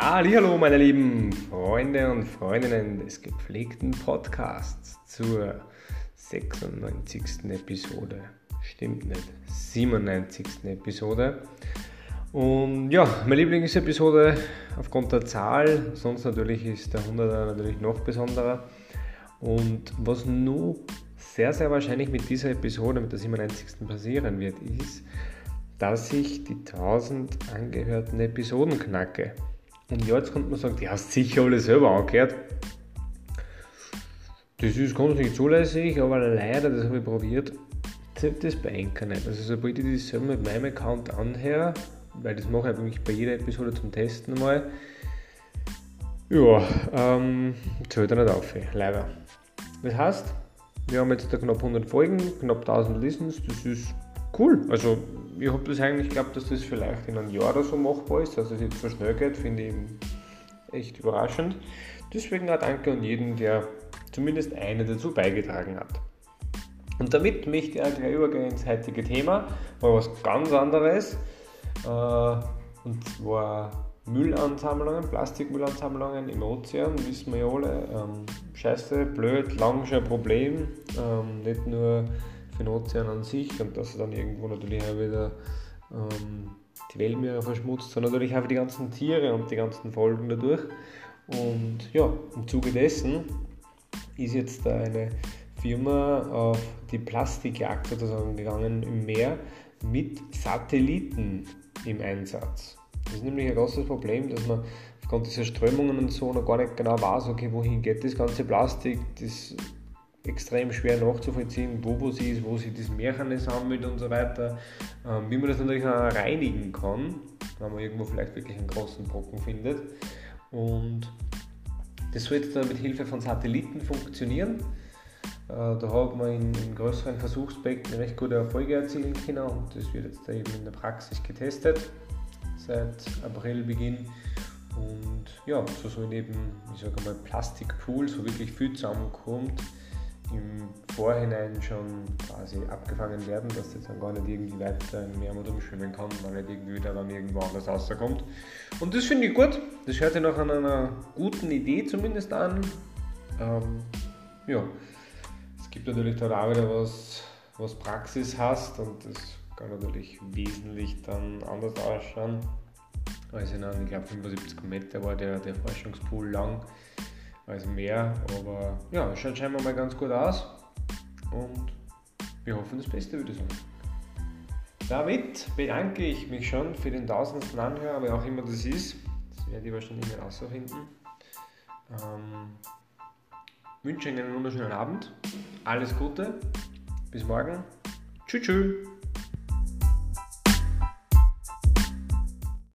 Hallo meine lieben Freunde und Freundinnen des gepflegten Podcasts zur 96. Episode. Stimmt nicht, 97. Episode. Und ja, meine Lieblingsepisode aufgrund der Zahl, sonst natürlich ist der 100er natürlich noch besonderer. Und was nur sehr, sehr wahrscheinlich mit dieser Episode, mit der 97. passieren wird, ist, dass ich die 1000 angehörten Episoden knacke. Und jetzt kommt man sagen, die hast sicher alle selber angehört. Das ist ganz nicht zulässig, aber leider, das habe ich probiert, zählt das bei Anchor nicht. Also sobald ich das selber mit meinem Account anhöre, weil das mache ich eigentlich bei jeder Episode zum Testen mal, ja, ähm, zählt er nicht auf, leider. Das heißt, wir haben jetzt da knapp 100 Folgen, knapp 1000 Listens, das ist cool. Also ich habe das eigentlich geglaubt, dass das vielleicht in einem Jahr oder so machbar ist, dass es jetzt so schnell geht, finde ich echt überraschend. Deswegen auch danke an jeden, der zumindest eine dazu beigetragen hat. Und damit möchte ich auch gleich übergehen ins heutige Thema, mal was ganz anderes. Äh, und zwar Müllansammlungen, Plastikmüllansammlungen im Ozean, wissen wir ja alle. Ähm, scheiße, blöd, lang schon ein Problem. Ähm, nicht nur für den Ozean an sich und dass er dann irgendwo natürlich auch wieder ähm, die Weltmeere verschmutzt, sondern natürlich auch für die ganzen Tiere und die ganzen Folgen dadurch. Und ja, im Zuge dessen ist jetzt eine Firma auf die Plastikjagd sozusagen gegangen im Meer mit Satelliten im Einsatz. Das ist nämlich ein großes Problem, dass man aufgrund dieser Strömungen und so noch gar nicht genau weiß, okay, wohin geht das ganze Plastik, das extrem schwer nachzuvollziehen, wo, wo sie ist, wo sie das Märchen sammelt und so weiter. Ähm, wie man das natürlich auch reinigen kann, wenn man irgendwo vielleicht wirklich einen großen Brocken findet. Und das soll jetzt dann mit Hilfe von Satelliten funktionieren. Äh, da hat man in, in größeren Versuchsbecken recht gute Erfolge erzielen können und das wird jetzt eben in der Praxis getestet seit Aprilbeginn. Und ja, so soll eben, ich sage mal, Plastikpool, so wirklich viel zusammenkommt, im Vorhinein schon quasi abgefangen werden, dass das dann gar nicht irgendwie weiter im Meer umschwimmen kann, weil nicht irgendwie wieder dann irgendwo anders rauskommt. Und das finde ich gut. Das hört sich nach einer guten Idee zumindest an. Ähm, ja, es gibt natürlich dann auch wieder was, was Praxis hast und das kann natürlich wesentlich dann anders ausschauen. Also in einem, ich glaube 75 Meter war der, der Forschungspool lang als mehr. Aber ja, schaut scheinbar mal ganz gut aus. Und wir hoffen das Beste, würde ich sagen. Damit bedanke ich mich schon für den tausendsten Anhörer, wer auch immer das ist. Das werde ich wahrscheinlich nicht rausfinden. Ähm, wünsche Ihnen einen wunderschönen Abend. Alles Gute. Bis morgen. Tschüss. tschüss.